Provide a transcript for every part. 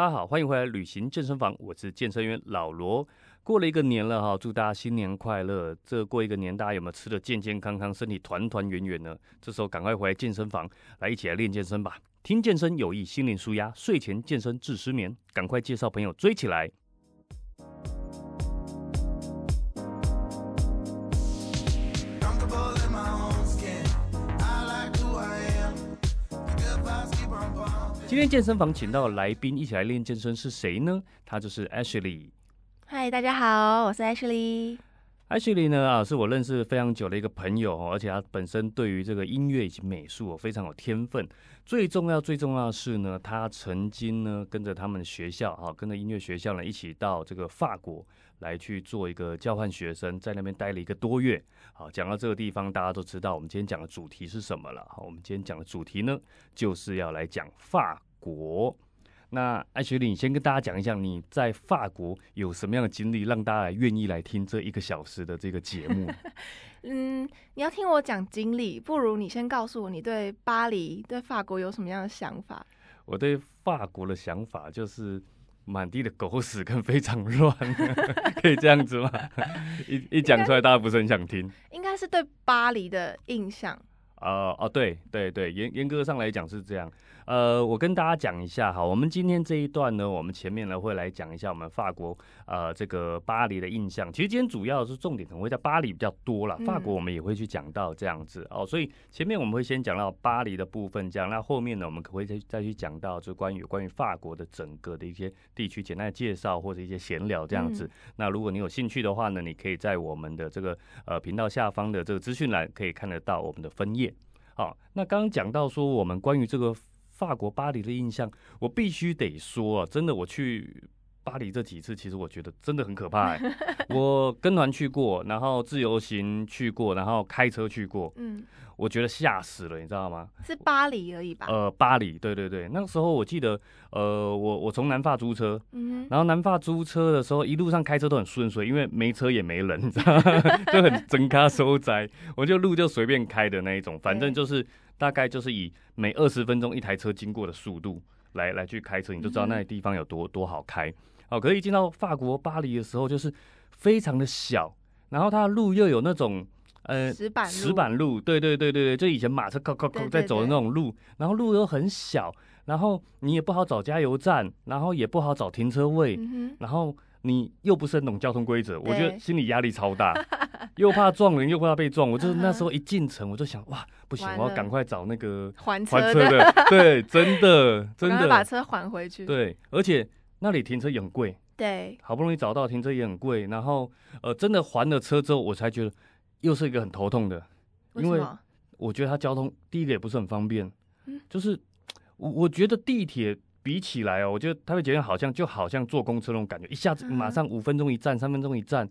大家好，欢迎回来旅行健身房，我是健身员老罗。过了一个年了哈，祝大家新年快乐！这过一个年，大家有没有吃的健健康康，身体团团圆圆呢？这时候赶快回来健身房，来一起来练健身吧！听健身有益，心灵舒压，睡前健身治失眠，赶快介绍朋友追起来！今天健身房请到来宾一起来练健身是谁呢？他就是 Ashley。嗨，大家好，我是 Ashley。Ashley 呢啊，是我认识非常久的一个朋友哦，而且他本身对于这个音乐以及美术非常有天分。最重要、最重要的是呢，他曾经呢跟着他们学校啊，跟着音乐学校呢一起到这个法国来去做一个交换学生，在那边待了一个多月。好，讲到这个地方，大家都知道我们今天讲的主题是什么了。好，我们今天讲的主题呢，就是要来讲法国。那艾雪莉，你先跟大家讲一下你在法国有什么样的经历，让大家愿意来听这一个小时的这个节目。嗯，你要听我讲经历，不如你先告诉我你对巴黎、对法国有什么样的想法？我对法国的想法就是满地的狗屎跟非常乱，可以这样子吗？一 一讲出来，大家不是很想听。应该是对巴黎的印象。呃哦，对对对，严严格上来讲是这样。呃，我跟大家讲一下哈，我们今天这一段呢，我们前面呢会来讲一下我们法国呃这个巴黎的印象。其实今天主要是重点可能会在巴黎比较多了，法国我们也会去讲到这样子哦。所以前面我们会先讲到巴黎的部分，这样那后面呢我们可会再再去讲到就关于关于法国的整个的一些地区简单的介绍或者一些闲聊这样子。那如果你有兴趣的话呢，你可以在我们的这个呃频道下方的这个资讯栏可以看得到我们的分页。好，那刚刚讲到说我们关于这个。法国巴黎的印象，我必须得说啊，真的，我去巴黎这几次，其实我觉得真的很可怕。我跟团去过，然后自由行去过，然后开车去过，嗯，我觉得吓死了，你知道吗？是巴黎而已吧？呃，巴黎，对对对，那个时候我记得，呃，我我从南法租车，嗯，然后南法租车的时候，一路上开车都很顺遂，因为没车也没人，你知道吗？就很真卡收窄，我就路就随便开的那一种，反正就是。大概就是以每二十分钟一台车经过的速度来来去开车，你就知道那个地方有多多好开。哦，可以进到法国巴黎的时候，就是非常的小，然后它的路又有那种呃石板石板路，对对对对对，就以前马车靠靠靠在走的那种路，然后路又很小，然后你也不好找加油站，然后也不好找停车位，然后。你又不是很懂交通规则，我觉得心理压力超大，又怕撞人，又怕被撞。我就是那时候一进城，我就想，哇，不行，我要赶快找那个还车的。对，真的，真的把车还回去。对，而且那里停车也很贵。对，好不容易找到停车也很贵，然后呃，真的还了车之后，我才觉得又是一个很头痛的，因为我觉得它交通第一个也不是很方便，就是我我觉得地铁。比起来哦，我觉得台北捷运好像就好像坐公车那种感觉，一下子马上五分钟一站，三分钟一站。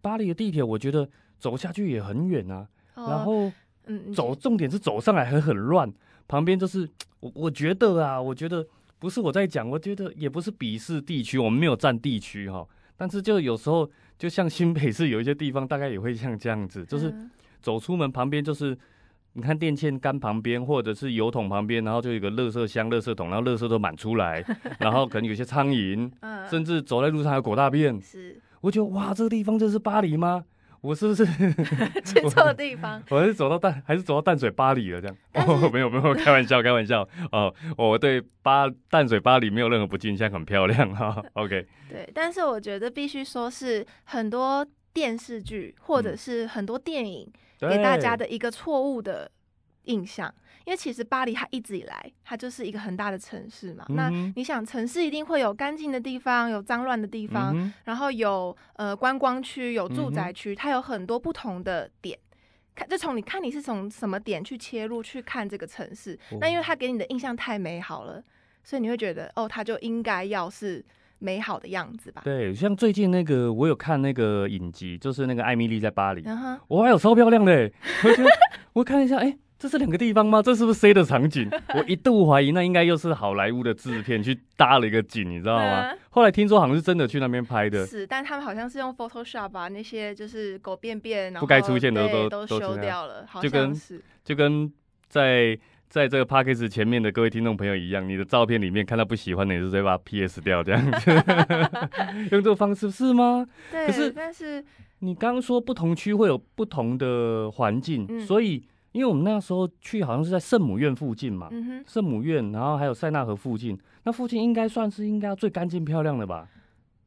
巴黎的地铁我觉得走下去也很远啊，然后嗯，走重点是走上来还很乱，旁边就是我我觉得啊，我觉得不是我在讲，我觉得也不是鄙视地区，我们没有占地区哈，但是就有时候就像新北市有一些地方大概也会像这样子，就是走出门旁边就是。你看电线杆旁边，或者是油桶旁边，然后就有一个垃圾箱、垃圾桶，然后垃圾都满出来，然后可能有些苍蝇，甚至走在路上还有狗大便。是，我觉得哇，这个地方就是巴黎吗？我是不是 去错地方？我还是走到淡，还是走到淡水巴黎了？这样？哦，没有没有，开玩笑，开玩笑。哦，我对巴淡水巴黎没有任何不敬，现在很漂亮哈。OK。对，但是我觉得必须说是很多电视剧或者是很多电影。给大家的一个错误的印象，因为其实巴黎它一直以来它就是一个很大的城市嘛。那你想，城市一定会有干净的地方，有脏乱的地方，然后有呃观光区，有住宅区，它有很多不同的点。看，就从你看你是从什么点去切入去看这个城市。那因为它给你的印象太美好了，所以你会觉得哦，它就应该要是。美好的样子吧。对，像最近那个，我有看那个影集，就是那个艾米丽在巴黎，哇，有超漂亮的。我觉得我看一下，哎，这是两个地方吗？这是不是 C 的场景？我一度怀疑那应该又是好莱坞的制片去搭了一个景，你知道吗？后来听说好像是真的去那边拍的。是，但他们好像是用 Photoshop 把那些就是狗便便，然后不该出现的都都修掉了，就跟就跟在。在这个 p a c k a g e 前面的各位听众朋友一样，你的照片里面看到不喜欢的，你就直接把它 PS 掉，这样子，用这个方式是吗？对，可是但是你刚刚说不同区会有不同的环境，嗯所以因为我们那时候去好像是在圣母院附近嘛，嗯，圣母院，然后还有塞纳河附近，那附近应该算是应该要最干净漂亮的吧？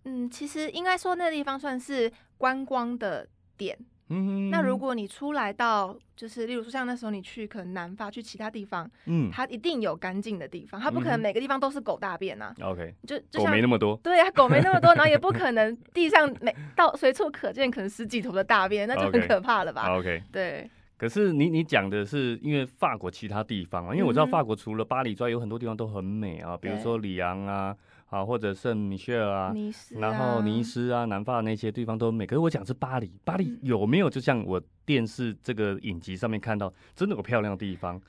嗯，其实应该说那个地方算是观光的点。嗯，那如果你出来到，就是例如说像那时候你去可能南法去其他地方，嗯。它一定有干净的地方，它不可能每个地方都是狗大便呐、OK，就就像狗没那么多，对啊，狗没那么多，然后也不可能 地上每到随处可见可能十几头的大便，那就很可怕了吧 OK，对，可是你你讲的是因为法国其他地方啊，因为我知道法国除了巴黎之外，有很多地方都很美啊，比如说里昂啊，啊或者圣米歇尔啊，尼斯、啊，然后尼斯啊、南法那些地方都很美。可是我讲是巴黎，巴黎嗯有没有就像我电视这个影集上面看到，真的有漂亮的地方，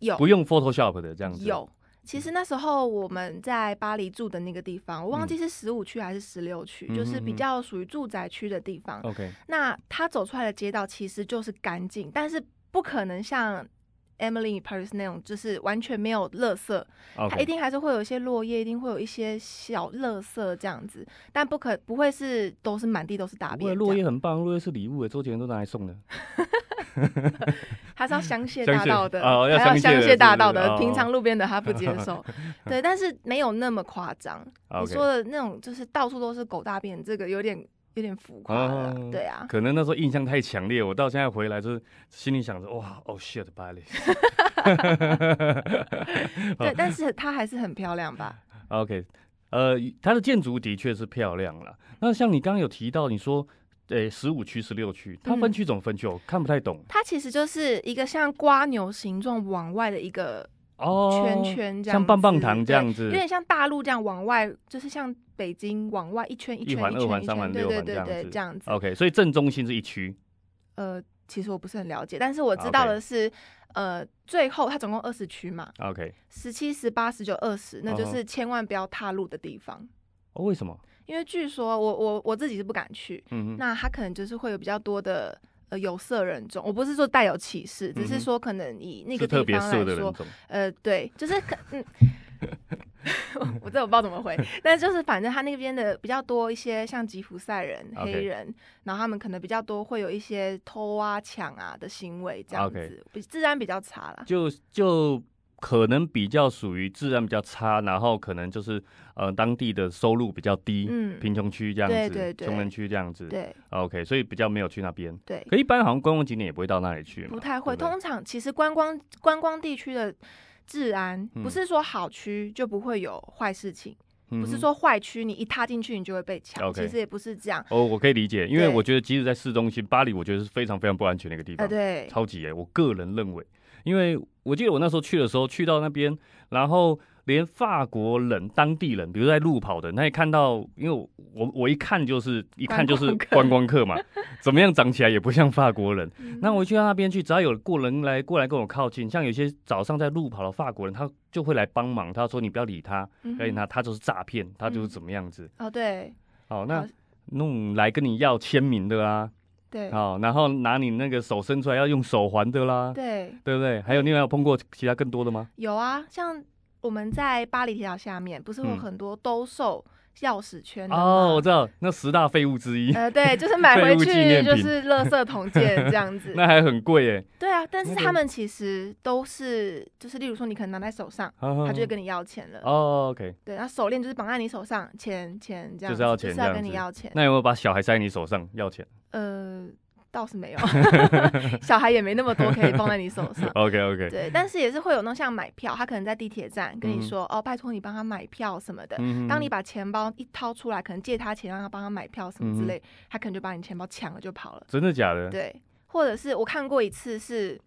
有不用 Photoshop 的这样子？有。其实那时候我们在巴黎住的那个地方，我忘记嗯。是十五区还是十六区，嗯就是比较属于住宅区的地方。OK，那它走出来的街道其实就是干净，但是不可能像 Emily Paris 那种，就是完全没有垃圾，它一定还是会有一些落叶，一定会有一些小垃圾这样子，但不可不会是都是满地都是大便落叶很棒，落叶是礼物诶，周杰伦都拿来送的。他是要香榭大道的，哦要还要香香榭大道的，平常路边的他不接受。对，但是没有那么夸张。你说的那种就是到处都是狗大便，这个有点有点浮夸对啊，可能那时候印象太强烈，我到现在回来就是心里想着哇，哦 shit，巴黎。对，但是它还是很漂亮吧？OK，呃，它的建筑的确是漂亮了。那像你刚刚有提到，你说，呃，十五区、十六区，它分嗯区怎么分区？我看不太懂。它其实就是一个像瓜牛形状往外的一个哦，圈圈这样子，像棒棒糖这对样子有，点像大陆这样往外，就是像北京往外一圈一圈一环二环一圈一圈，对三环六对对对，环这样子。OK，所以正中心是一区。呃，其实我不是很了解，但是我知道的是，呃，最后它总共二十区嘛，OK，十七、十八、十九、二十，那就是千万不要踏入的地方。哦，为什么？因为据说我我我自己是不敢去，嗯，那它可能就是会有比较多的呃有色人种。我不是说带有歧视，只是说可能以那是个地方来说，的人。呃，对，就是可嗯。我这我不知道怎么回，但就是反正他那边的比较多一些像吉普赛人、黑人，然后他们可能比较多会有一些偷啊、抢啊的行为，这样子，比治安比较差啦。就就可能比较属于治安比较差，然后可能就是呃当地的收入比较低，嗯，贫穷区这样子，对对对穷人区这样子。对 OK，所以比较没有去那边。对，可一般好像观光景点也不会到那里去，不太会。通常其实观光观光地区的治安嗯不是说好区就不会有坏事情，不是说坏区你一踏进去你就会被抢其实也不是这样。哦，我可以理解，因为我觉得即使在市中心，巴黎，我觉得是非常非常不安全的一个地方，呃，对，超级耶。我个人认为，因为我记得我那时候去的时候，去到那边，然后连法国人、当地人，比如在路跑的，他也看到，因为我我我一看就是一看就是观光客嘛，怎么样长起来也不像法国人。嗯那我去到那边去，只要有过人来过来跟我靠近，像有些早上在路跑的法国人，他就会来帮忙。他说你不要理他，嗯不要理他，他就是诈骗，他就是嗯怎么样子。哦，对好，那好那种来跟你要签名的啦，对好，然后拿你那个手伸出来要用手环的啦，对，对不对？还有你有有碰过其他更多的吗？有啊，像我们在巴黎铁塔下面，不是有嗯很多兜售钥匙圈的哦，我知道，那十大废物之一，呃，对，就是买回去就是垃圾桶件这样子。那还很贵耶。对啊，但是他们其实都是，就是例如说你可能拿在手上，他他就会跟你要钱了。哦，OK，对，然后手链就是绑在你手上，钱钱这样子，就是要就是要跟你要钱。那有没有把小孩塞你手上要钱呃，倒是没有，小孩也没那么多可以放在你手上。？OK OK，对，但是也是会有那种像买票，他可能在地铁站跟嗯你说，哦，拜托你帮他买票什么的。嗯当你把钱包一掏出来，可能借他钱让他帮他买票什么之类，他可能就把你钱包抢了就跑了。真的假的？对，或者是我看过一次是，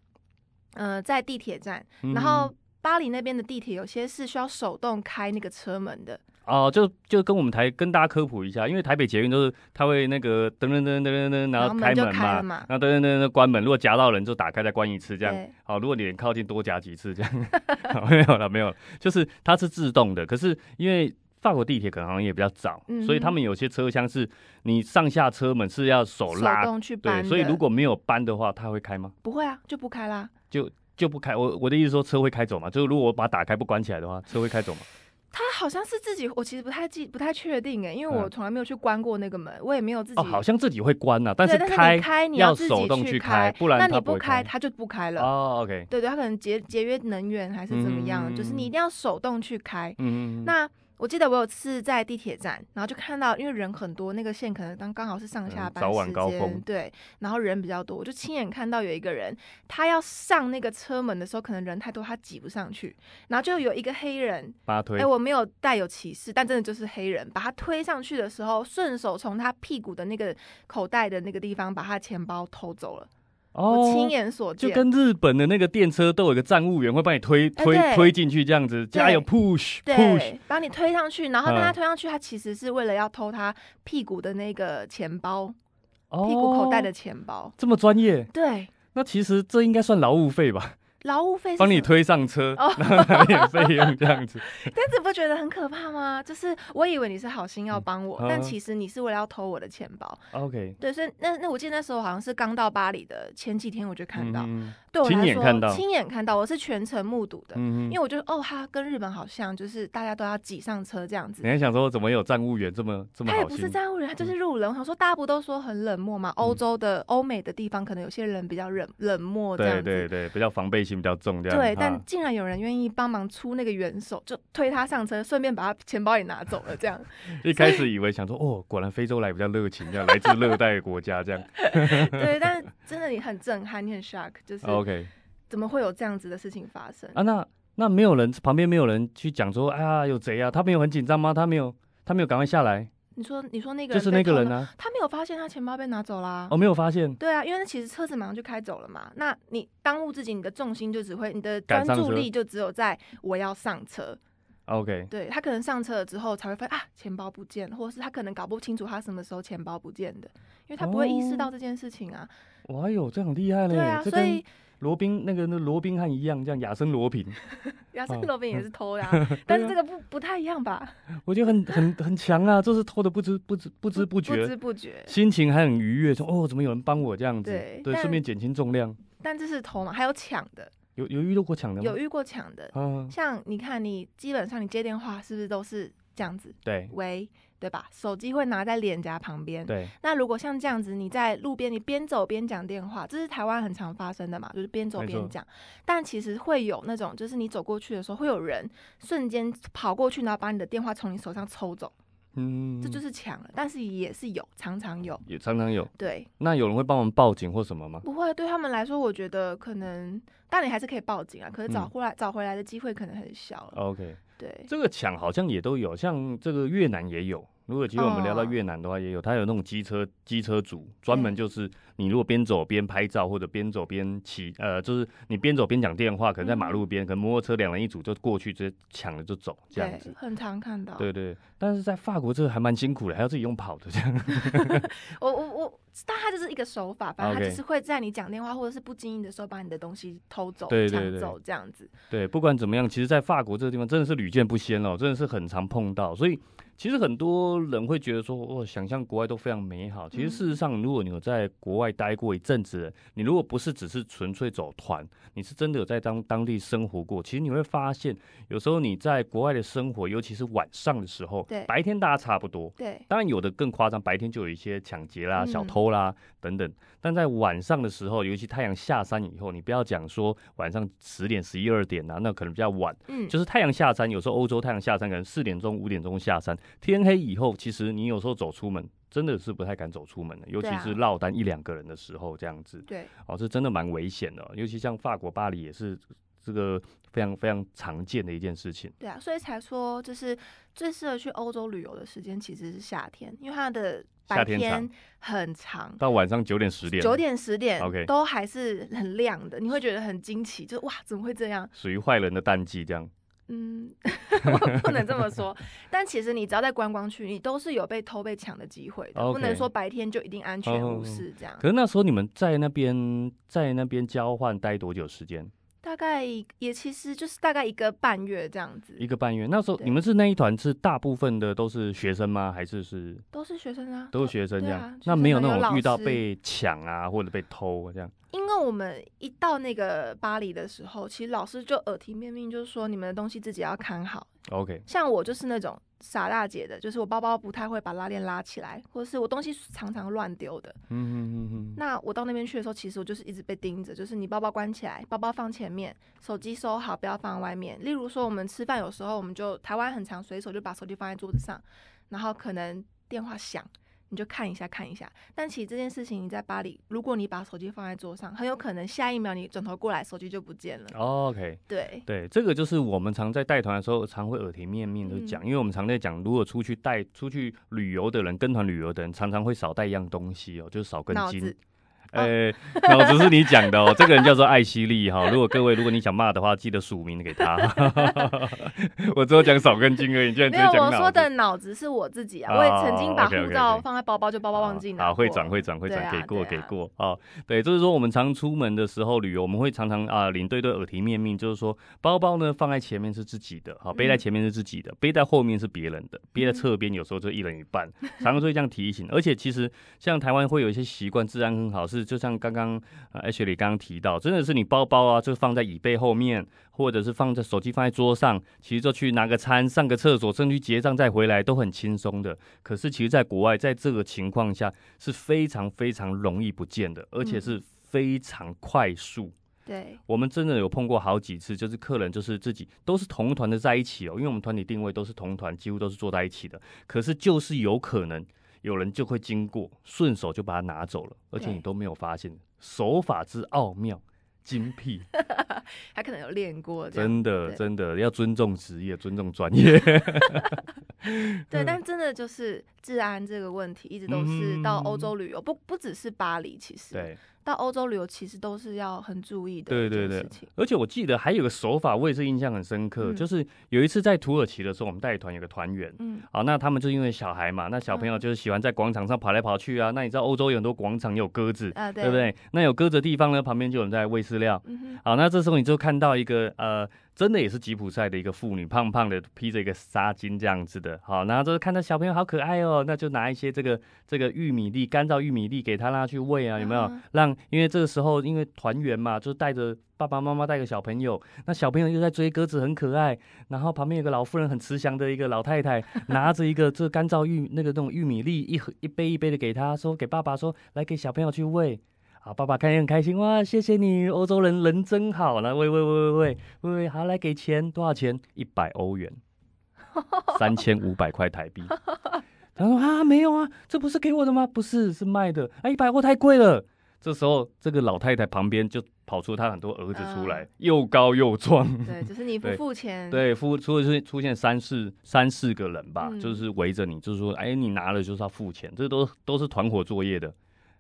呃，在地铁站，嗯然后巴黎那边的地铁有些是需要手动开那个车门的，哦，就就跟我们台跟大家科普一下，因为台北捷运都是它会那个噔噔噔噔噔噔，然然后开开门嘛然后噔噔噔噔关门，如果夹到人就打开再关一次这样。好，如果你很靠近多夹几次这样，好 没有了没有了，就是它是自动的，可是因为法国地铁可能好像也比较早，嗯所以他们有些车厢是你上下车门是要手手拉，动去搬对，所以如果没有搬的话，它会开吗？不会啊，就不开啦。就就不开。我我的意思说，车会开走嘛？就是如果我把它打开不关起来的话，车会开走吗？他好像是自己，我其实不太记，不太确定哎，因为我从来没有去关过那个门，我也没有自己。哦，好像自己会关呐，但是开开你要手动去开，不然那你不开它就不开了。哦，OK。对对，它可能节节约能源还是怎么样，就是你一定要手动去开。嗯嗯。那。我记得我有次在地铁站，然后就看到，因为人很多，那个线可能刚刚好是上下班时间，对，然后人比较多，我就亲眼看到有一个人，他要上那个车门的时候，可能人太多，他挤不上去，然后就有一个黑人把他推，哎，我没有带有歧视，但真的就是黑人，把他推上去的时候，顺手从他屁股的那个口袋的那个地方把他钱包偷走了。我亲眼所见，就跟日本的那个电车都有一个站务员会帮你推推推进去，这样子加油 push push，把你推上去，然后他推上去，他其实是为了要偷他屁股的那个钱包，屁股口袋的钱包，这么专业？对，那其实这应该算劳务费吧？劳务费帮你推上车，然后拿点费用这样子，但是不觉得很可怕吗？就是我以为你是好心要帮我，但其实你是为了要偷我的钱包。OK，对，所以那那我记得那时候好像是刚到巴黎的前几天，我就看到，对我来说亲眼看到，亲眼看到，我是全程目睹的，因为我觉得哦，他跟日本好像，就是大家都要挤上车这样子。你还想说怎么有站务员这么这么？他也不是站务员，他就是路人。我想说大家不都说很冷漠吗？欧洲的欧美的地方，可能有些人比较冷冷漠这样子，对对对，比较防备心比较重这样。对，但竟然有人愿意帮忙出那个援手，就推他上车，顺便把他钱包也拿走了。这样 一开始以为想说，哦，果然非洲来比较热情，这样来自热带国家这样。对，但 真的你很震撼，你很 shock，就是 OK，怎么会有这样子的事情发生啊？那那没有人旁边没有人去讲说，啊，有贼啊？他没有很紧张吗？他没有，他没有赶快下来。你说，你说那个就是那个人啊，他没有发现他钱包被拿走啦。哦，没有发现。对啊，因为其实车子马上就开走了嘛。那你当务之急，你的重心就只会，你的专注力就只有在我要上车。OK。对他可能上车了之后才会发现啊，钱包不见，或者是他可能搞不清楚他什么时候钱包不见的，因为他不会意识到这件事情啊。哇哟，这很厉害嘞！对啊，所以。罗宾那个那罗宾汉一样，这样 亚森罗平，亚森罗平也是偷呀，但是这个不不太一样吧？我觉得很很很强啊，就是偷的不知不知不知不觉，不知不觉，心情还很愉悦，说哦，怎么有人帮我这样子？对，顺便减轻重量。但这是偷嘛？还有抢的，有有遇到过抢的吗？有遇过抢的，像你看，你基本上你接电话是不是都是这样子？对，喂。对吧？手机会拿在脸颊旁边。对。那如果像这样子，你在路边，你边走边讲电话，这是台湾很常发生的嘛？就是边走边讲。但其实会有那种，就是你走过去的时候，会有人瞬间跑过去，然后把你的电话从你手上抽走。嗯。这就是抢了，但是也是有，常常有。也常常有。对。那有人会帮忙报警或什么吗？不会，对他们来说，我觉得可能，但你还是可以报警啊。可是找回来找回来的机会可能很小。OK。对。这个抢好像也都有，像这个越南也有。如果其实我们聊到越南的话，也有，他有那种机车机车组，专门就是你如果边走边拍照，或者边走边骑，呃，就是你边走边讲电话，可能在马路边，可能摩托车两人一组就过去，直接抢了就走，这样子。很常看到。对对，但是在法国这个还蛮辛苦的，还要自己用跑的这样。我我我，但他就是一个手法，反正他只是会在你讲电话或者是不经意的时候把你的东西偷走、抢走这样子。对，不管怎么样，其实，在法国这个地方真的是屡见不鲜哦，真的是很常碰到，所以。其实很多人会觉得说，哦，想象国外都非常美好。其实事实上，如果你有在国外待过一阵子，你如果不是只是纯粹走团，你是真的有在当当地生活过，其实你会发现，有时候你在国外的生活，尤其是晚上的时候，对，白天大家差不多，对，当然有的更夸张，白天就有一些抢劫啦、小偷啦等等。但在晚上的时候，尤其太阳下山以后，你不要讲说晚上十点、十一二点啊，那可能比较晚，嗯，就是太阳下山，有时候欧洲太阳下山可能四点钟、五点钟下山。天黑以后，其实你有时候走出门，真的是不太敢走出门的，尤其是落单一两个人的时候，这样子。对，哦，是真的蛮危险的，尤其像法国巴黎也是这个非常非常常见的一件事情。对啊，所以才说就是最适合去欧洲旅游的时间其实是夏天，因为它的白天很长，到晚上九点十点，九点十点，OK，都还是很亮的，你会觉得很惊奇，就哇，怎么会这样？属于坏人的淡季这样。嗯，我 不能这么说，但其实你只要在观光区，你都是有被偷被抢的机会的，不能说白天就一定安全无事这样。可是那时候你们在那边在那边交换待多久时间？大概也其实就是大概一个半月这样子。一个半月，那时候你们是那一团是大部分的都是学生吗？还是是都是学生啊？都是学生这样，那没有那种遇到被抢啊或者被偷这样。因为我们一到那个巴黎的时候，其实老师就耳提面命，就是说你们的东西自己要看好。OK，像我就是那种傻大姐的，就是我包包不太会把拉链拉起来，或者是我东西常常乱丢的。嗯嗯嗯嗯，那我到那边去的时候，其实我就是一直被盯着，就是你包包关起来，包包放前面，手机收好，不要放外面。例如说，我们吃饭有时候我们就台湾很常随手就把手机放在桌子上，然后可能电话响。你就看一下看一下，但其实这件事情你在巴黎，如果你把手机放在桌上，很有可能下一秒你转头过来，手机就不见了。OK，对，对，这个就是我们常在带团的时候，常会耳提面命的讲，因为我们常在讲，如果出去带出去旅游的人，跟团旅游的人，常常会少带一样东西哦，就是少根筋呃，脑子是你讲的哦，这个人叫做艾希利哈。如果各位如果你想骂的话，记得署名给他。我只有讲少根筋而已，你居没有。我说的脑子是我自己啊，哦我也曾经把护照放在包包，就包包忘记拿好，会转会转会转，给过给过啊。对，就是说我们常出门的时候旅游，我们会常常啊领队对耳提面命，就是说包包呢放在前面是自己的，好背在嗯前面是自己的，背在后面是别人的，背在侧边有时候就一人一半，常常会这样提醒。而且其实像台湾会有一些习惯，治安很好，是就像刚刚呃 H 里刚刚提到，真的是你包包啊就放在椅背后面，或者是放在手机放在桌上，其实就去拿个餐、上个厕所，甚至去结账再回来都很轻松的。可是其实，在国外，在这个情况下是非常非常容易不见的，而且是非常快速。对，我们真的有碰过好几次，就是客人就是自己都是同团的在一起哦，因为我们团体定位都是同团，几乎都是坐在一起的。可是就是有可能有人就会经过，顺手就把它拿走了，而且你都没有发现，手法之奥妙。精辟，他可能有练过，真的真的要尊重职业，尊重专业。对，但真的就是治安这个问题，一直都是到欧洲旅游，不不只是巴黎，其实对，到欧洲旅游其实都是要很注意的一对对对。而且我记得还有个手法，我也是印象很深刻，嗯就是有一次在土耳其的时候，我们带团有个团员，嗯，好，那他们就因为小孩嘛，那小朋友就是喜欢在广场上跑来跑去啊。那你知道欧洲有很多广场有鸽子，啊，对对不？对？那有鸽子的地方呢，旁边就有人在喂饲料。好，那这时候你就看到一个呃，真的也是吉普赛的一个妇女，胖胖的，披着一个纱巾这样子的。好，然后就是看到小朋友好可爱哦，那就拿一些这个这个玉米粒，干燥玉米粒给他让他去喂啊，有没有？嗯让因为这个时候因为团圆嘛，就带着爸爸妈妈带个小朋友，那小朋友又在追鸽子，很可爱。然后旁边有个老妇人很慈祥的一个老太太，拿着一个这干燥玉那个那种玉米粒一盒一杯一杯的给他说，给爸爸说来给小朋友去喂。啊，爸爸看也很开心哇，谢谢你，欧洲人人真好。然后喂喂喂喂喂喂喂，好来给钱，多少钱？一百欧元，三千五百块台币。他说啊，没有啊，这不是给我的吗？不是，是卖的。哎，一百欧太贵了。这时候，这个老太太旁边就跑出她很多儿子出来，嗯又高又壮。对，就是你不对付钱，对，出出出出现三四三四个人吧，嗯就是围着你，就是说，哎，你拿了就是要付钱，这都都是团伙作业的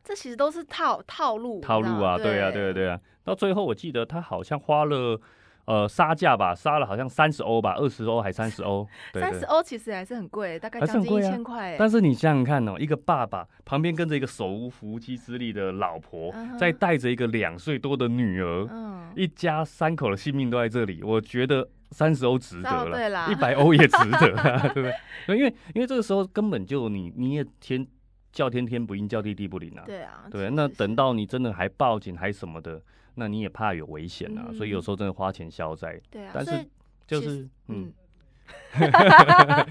这其实都是套套路，套路啊，对啊，对啊，对啊。到最后，我记得他好像花了呃杀价吧，杀了好像三十欧吧，二十欧还三十欧，三十。欧其实还是很贵，大概将近一千块欸。但是你想想看哦，一个爸爸旁边跟着一个手无缚鸡之力的老婆，再带着一个两岁多的女儿，嗯，一家三口的性命都在这里，我觉得三十欧值得了，一百欧也值得啊，对不对？因为因为这个时候根本就你你也天叫天天不应，叫地地不灵啊。对啊，对，那等到你真的还报警还什么的，那你也怕有危险啊，嗯。所以有时候真的花钱消灾，对啊，但是就是嗯。嗯，，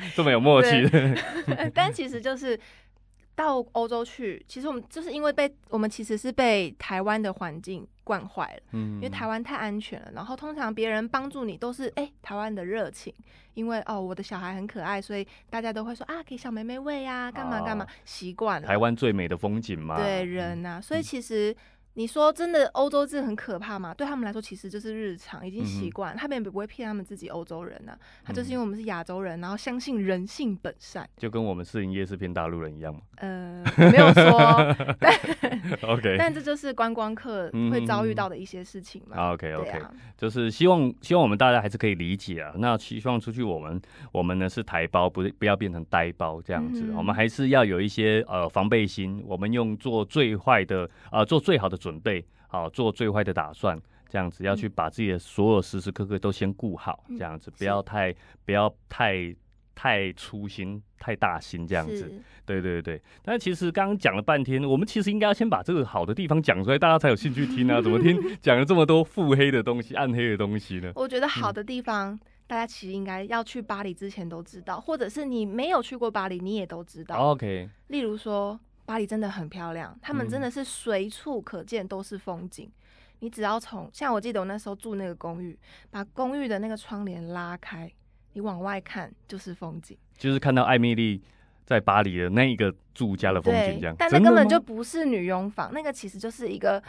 这么有默契。的，但其实就是到欧洲去，其实我们就是因为被我们其实是被台湾的环境惯坏了，嗯因为台湾太安全了。然后通常别人帮助你都是哎、台湾的热情，因为哦我的小孩很可爱，所以大家都会说啊给小妹妹喂啊，干嘛干嘛哦，习惯了。台湾最美的风景嘛，对嗯人呐、所以其实你说真的，欧洲真的很可怕吗？对他们来说，其实就是日常，已经习惯，他们也不会骗他们自己欧洲人呐、他就是嗯因为我们是亚洲人，然后相信人性本善。就跟我们士林夜是骗大陆人一样嘛。呃，没有说，OK，但这就是观光客会遭遇到的一些事情嘛。OK 对 OK，啊，就是希望希望我们大家还是可以理解啊。那希望出去我们我们呢是台胞，不是不要变成呆包这样子。嗯我们还是要有一些呃防备心，我们用做最坏的呃做最好的准备，好、做最坏的打算。这样子要去把自己的所有时时刻刻都先顾好，嗯这样子不要太不要太太粗心、太大心这样子。是对对对，但其实刚刚讲了半天，我们其实应该要先把这个好的地方讲出来，大家才有兴趣听啊。怎么听 讲了这么多腹黑的东西、暗黑的东西呢？我觉得好的地方，大家其实应该要去巴黎之前都知道，或者是你没有去过巴黎，你也都知道。OK，例如说，巴黎真的很漂亮，他们真嗯的是随处可见都是风景。你只要从像我记得我那时候住那个公寓，把公寓的那个窗帘拉开，你往外看就是风景。就是看到艾米丽在巴黎的那一个住家的风景，这样。，但那根本就不是女佣房，那个其实就是一个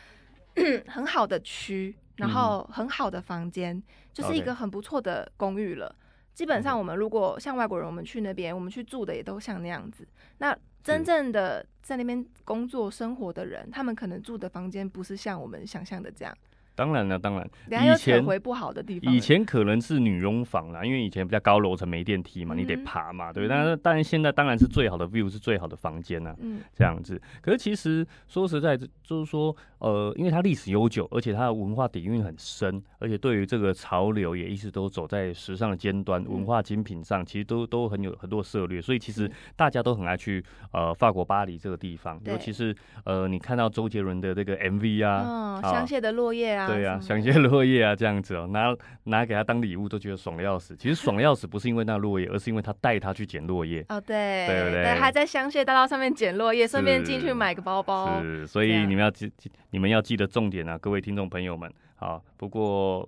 很好的区，然后很好的房间，就是一个很不错的公寓了。基本上，我们如果像外国人，我们去那边，我们去住的也都像那样子。那真正的在那边工作生活的人，他们可能住的房间不是像我们想象的这样。当然了，当然，以前回不好的地方。以前可能是女佣房啦，因为以前比较高楼层没电梯嘛，你得爬嘛，对不嗯对？但是但是现在当然是最好的 view 是最好的房间呐、嗯，这样子。可是其实说实在，就是说，呃，因为它历史悠久，而且它的文化底蕴很深，而且对于这个潮流也一直都走在时尚的尖端，嗯文化精品上其实都都很有很多涉略，所以其实大家都很爱去呃法国巴黎这个地方，尤其是呃你看到周杰伦的这个 MV 啊，嗯，好香榭的落叶啊，对啊，什么香榭落叶啊，这样子哦、拿拿给他当礼物都觉得爽的要死。其实爽的要死不是因为那落叶，而是因为他带他去捡落叶。哦，对对不对还在香榭大道上面捡落叶，顺便进去买个包包。是，所以你们要记，记你们要记得重点啊，各位听众朋友们。好，不过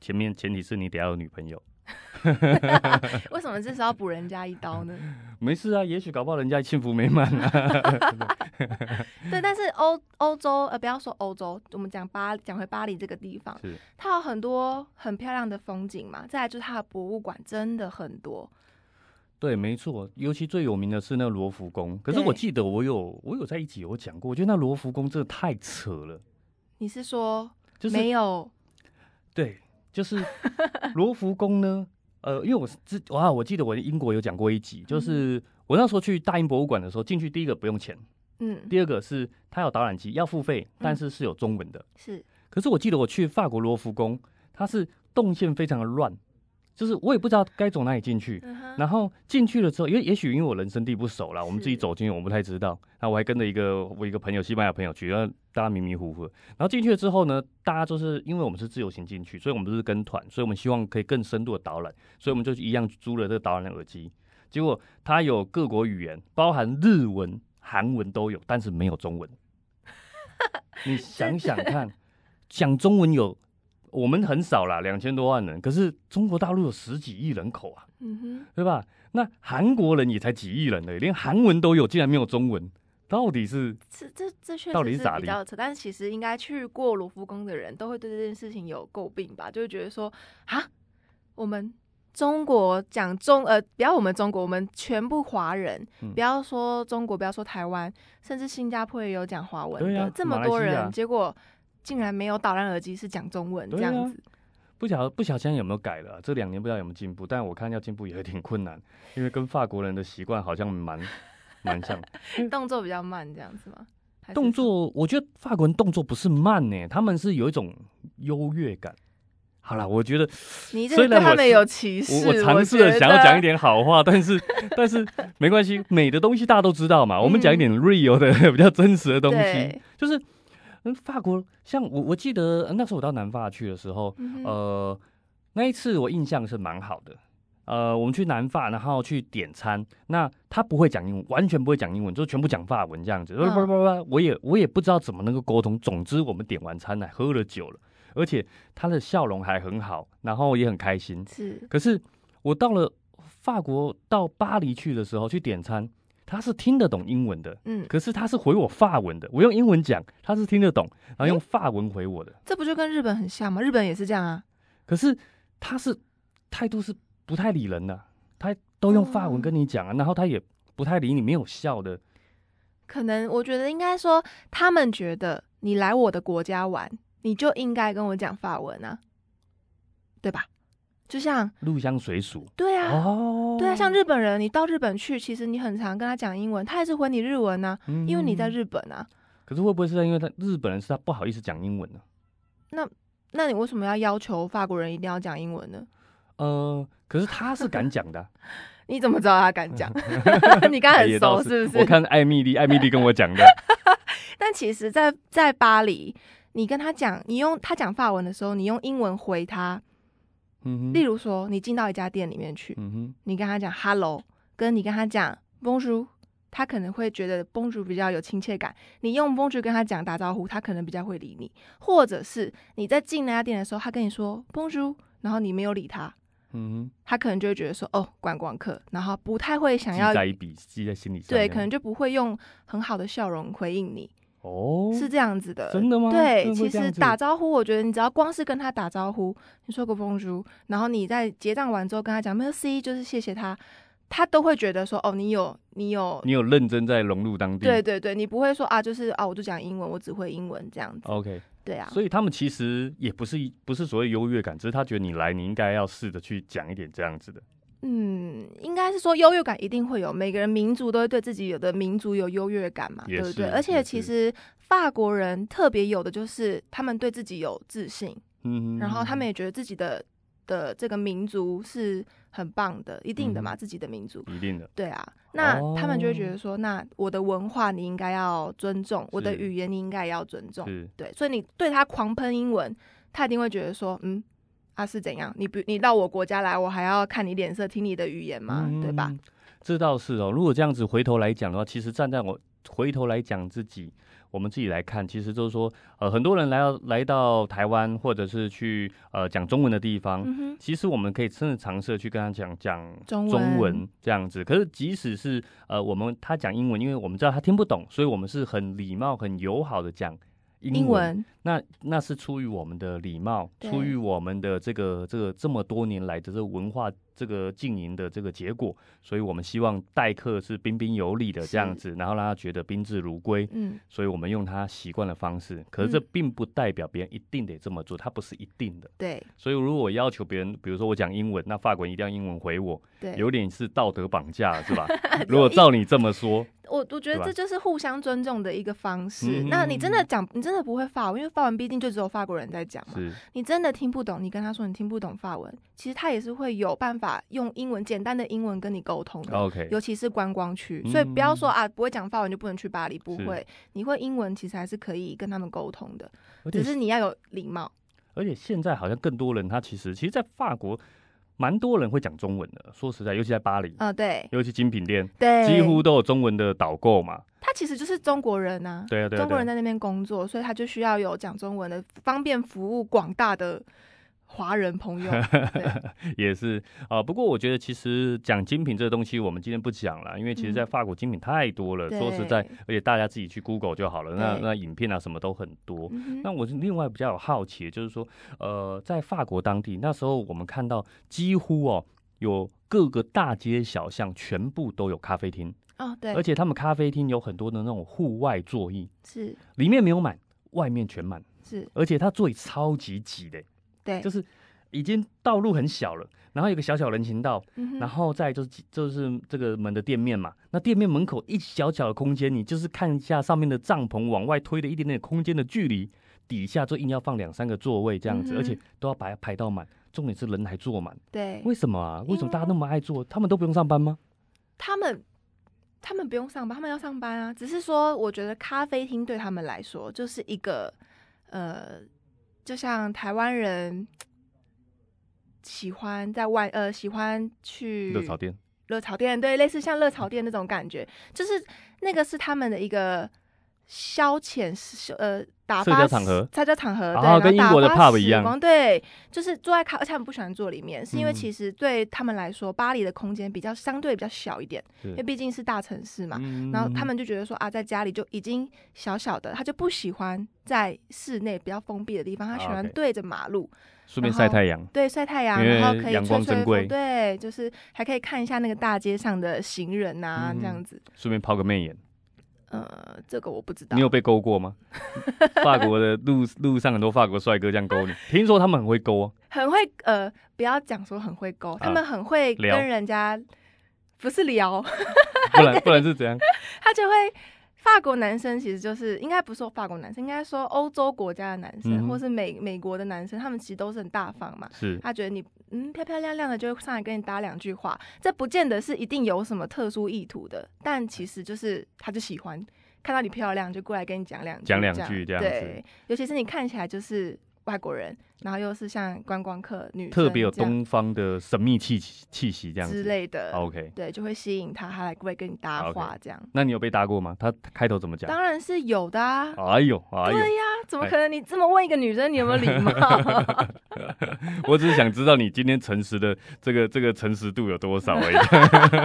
前面前提是你得要有女朋友。为什么这时候要补人家一刀呢？没事啊，也许搞不好人家幸福美满啊。对，但是欧欧洲呃，不要说欧洲，我们讲巴讲回巴黎这个地方，是，它有很多很漂亮的风景嘛。再来就是它的博物馆真的很多，对，没错，尤其最有名的是那个罗浮宫。可是我记得我有我有在一集有讲过，我觉得那罗浮宫真的太扯了，你是说就是没有？对，就是罗浮宫呢，呃，因为我是之哇，我记得我英国有讲过一集，就是我那时候去大英博物馆的时候，进去第一个不用钱，嗯，第二个是它有导览机要付费，但嗯。是是有中文的。是。可是我记得我去法国罗浮宫，它是动线非常的乱，就是我也不知道该走哪里进去。嗯，然后进去了之后，因为也许因为我人生地不熟啦，我们自己走进去我不太知道。那我还跟着一个我一个朋友，西班牙朋友去，然后大家迷迷糊糊。然后进去了之后呢，大家就是因为我们是自由行进去，所以我们都是跟团，所以我们希望可以更深度的导览，所以我们就一样租了这个导览的耳机。结果它有各国语言，包含日文、韩文都有，但是没有中文。你想想看，讲中文有我们很少啦，两千多万人，可是中国大陆有十几亿人口啊。嗯哼，对吧？那韩国人也才几亿人呢，连韩文都有，竟然没有中文，到底是这这这确实是到底是比较扯，但是其实应该去过罗浮宫的人都会对这件事情有诟病吧，就会觉得说啊，我们中国讲中呃，不要我们中国，我们全部华人，嗯不要说中国，不要说台湾，甚至新加坡也有讲华文的，啊这么多人，结果竟然没有导览耳机是讲中文这样子，不晓不晓得现在有没有改了啊、这两年不知道有没有进步，但我看要进步也有点困难，因为跟法国人的习惯好像蛮蛮像。动作比较慢这样子吗？动作，我觉得法国人动作不是慢呢，他们是有一种优越感。好啦，我觉得 你这虽然他们有歧视，我我尝试的想要讲一点。点好话，但是 但是没关系，美的东西大家都知道嘛。我们讲一点 real 的、比较真实的东西就是嗯，法国像我我记得呃那时候我到南法去的时候，嗯呃，那一次我印象是蛮好的。呃，我们去南法，然后去点餐，那他不会讲英文，完全不会讲英文，就全部讲法文这样子。不不不，我也我也不知道怎么能够沟通。总之，我们点完餐来喝了酒了，而且他的笑容还很好，然后也很开心。是可是我到了法国到巴黎去的时候去点餐，他是听得懂英文的，嗯，可是他是回我法文的，我用英文讲，他是听得懂，然后用法文回我的。这不就跟日本很像吗？日本也是这样啊。可是他是态度是不太理人的，他都用法文哦跟你讲啊，然后他也不太理你，没有笑的。可能我觉得应该说，他们觉得你来我的国家玩，你就应该跟我讲法文啊，对吧？就像入乡随俗对啊，哦，对啊，像日本人，你到日本去，其实你很常跟他讲英文，他还是回你日文啊，嗯因为你在。日本啊。可是会不会是因为他日本人是他不好意思讲英文呢？那那你为什么要要求法国人一定要讲英文呢？呃，可是他是敢讲的啊、你怎么知道他敢讲？你刚很熟是不是？我看艾米丽，艾米丽跟我讲的。但其实，在在巴黎，你跟他讲，你用他讲法文的时候，你用英文回他。嗯例如说，你进到一家店里面去，嗯哼，你跟他讲 “hello”，跟你跟他讲 “bonjour”，他可能会觉得 “bonjour” 比较有亲切感。你用 “bonjour” 跟他讲打招呼，他可能比较会理你。或者是你在进那家店的时候，他跟你说 “bonjour”，然后你没有理他。嗯，他可能就会觉得说，哦，观光客，然后不太会想要记在一笔，记在心里。对，可能就不会用很好的笑容回应你。哦，是这样子的，真的吗？对，其实打招呼，我觉得你只要光是跟他打招呼，你说个风叔，然后你在结账完之后跟他讲 merci，就是谢谢他，他都会觉得说，哦，你有，你有，你有认真在融入当地。对对对，你不会说啊，就是啊，我就讲英文，我只会英文这样子。OK。对啊，所以他们其实也不是不是所谓优越感，只是他觉得你来，你应该要试着去讲一点这样子的。嗯，应该是说优越感一定会有，每个人民族都会对自己有的民族有优越感嘛，对不对？而且其实法国人特别有的就是他们对自己有自信，嗯，然后他们也觉得自己的的这个民族是。很棒的，一定的嘛，自己的民族，一定的，对啊，那他们就会觉得说，那我的文化你应该要尊重，我的语言你应该也要尊重，对，所以你对他狂喷英文，他一定会觉得说，嗯，啊是怎样？你不你到我国家来，我还要看你脸色，听你的语言吗？对吧？这倒是哦，如果这样子回头来讲的话，其实站在我回头来讲自己。我们自己来看，其实就是说，呃，很多人来到来到台湾，或者是去呃讲中文的地方，其实我们可以真的尝试去跟他讲讲中文这样子。可是即使是呃我们他讲英文，因为我们知道他听不懂，所以我们是很礼貌、很友好的讲。英文，那那是出于我们的礼貌，出于我们的这个这个这么多年来的这个文化这个经营的这个结果，所以我们希望待客是彬彬有礼的这样子，然后让他觉得宾至如归。嗯，所以我们用他习惯的方式，可是这并不代表别人一定得这么做，他不是一定的。对，所以如果我要求别人，比如说我讲英文，那法国人一定要英文回我，对，有点是道德绑架，是吧？如果照你这么说。我我觉得这就是互相尊重的一个方式。那你真的讲，你真的不会法文，因为法文毕竟就只有法国人在讲嘛。你真的听不懂，你跟他说你听不懂法文，其实他也是会有办法用英文简单的英文跟你沟通的。OK，尤其是观光区，所以不要说啊不会讲法文就不能去巴黎，不会，你会英文其实还是可以跟他们沟通的，只是你要有礼貌。而且现在好像更多人他其实其实，在法国。蛮多人会讲中文的，说实在，尤其在巴黎，啊对，尤其精品店，对，几乎都有中文的导购嘛。他其实就是中国人呐，对啊，中国人在那边工作，所以他就需要有讲中文的，方便服务广大的。华人朋友 也是啊，不过我觉得其实讲精品这个东西，我们今天不讲了，因为其实，在法国精品太多了。说实在，而且大家自己去 Google 就好了。那那影片啊，什么都很多。那我是另外比较有好奇，就是说，呃，在法国当地那时候，我们看到几乎哦，有各个大街小巷全部都有咖啡厅哦，对，而且他们咖啡厅有很多的那种户外座椅，是里面没有满，外面全满，是，而且他座椅超级挤的。对，就是已经道路很小了，然后有个小小人行道，然后再就是就是这个门的店面嘛。那店面门口一小小的空间，你就是看一下上面的帐篷往外推的一点点空间的距离，底下就硬要放两三个座位这样子，而且都要排排到满。重点是人还坐满。对，为什么啊？为什么大家那么爱坐？他们都不用上班吗？他们他们不用上班，他们要上班啊。只是说，我觉得咖啡厅对他们来说就是一个呃。就像台湾人喜欢在外呃喜欢去热炒店，热炒店对，类似像热炒店那种感觉，就是那个是他们的一个消遣呃打发场合，社交场合，然后跟英国的 pub 一样，对，就是坐在咖，而且他们不喜欢坐里面，是因为其实对他们来说，巴黎的空间比较相对比较小一点，因为毕竟是大城市嘛，然后他们就觉得说啊，在家里就已经小小的，他就不喜欢。在室内比较封闭的地方，他喜欢对着马路，顺便晒太阳。对，晒太阳，然后可以吹吹风。对，就是还可以看一下那个大街上的行人呐，这样子。顺便抛个媚眼。呃，这个我不知道。你有被勾过吗？法国的路路上很多法国帅哥这样勾你，听说他们很会勾。很会呃，不要讲说很会勾，他们很会跟人家，不是聊，不然不然是怎样？他就会。法国男生其实就是应该不是说法国男生，应该说欧洲国家的男生，嗯或是美美国的男生，他们其实都是很大方嘛。是。他觉得你嗯漂漂亮亮的，就会上来跟你搭两句话，这不见得是一定有什么特殊意图的，但其实就是他就喜欢看到你漂亮，就过来跟你讲两句讲两句这样子。对，尤其是你看起来就是外国人，然后又是像观光客女特别有东方的神秘气息气息这样之子。类的。OK，对，就会吸引他，他来会跟你搭话，这样那你有被搭过吗？他开头怎么讲？当然是有的啊。哎呦哎呦，对呀，怎么可能？你这么问一个女生，你有没有礼貌？我只是想知道你今天诚实的这个这个诚实度有多少而已。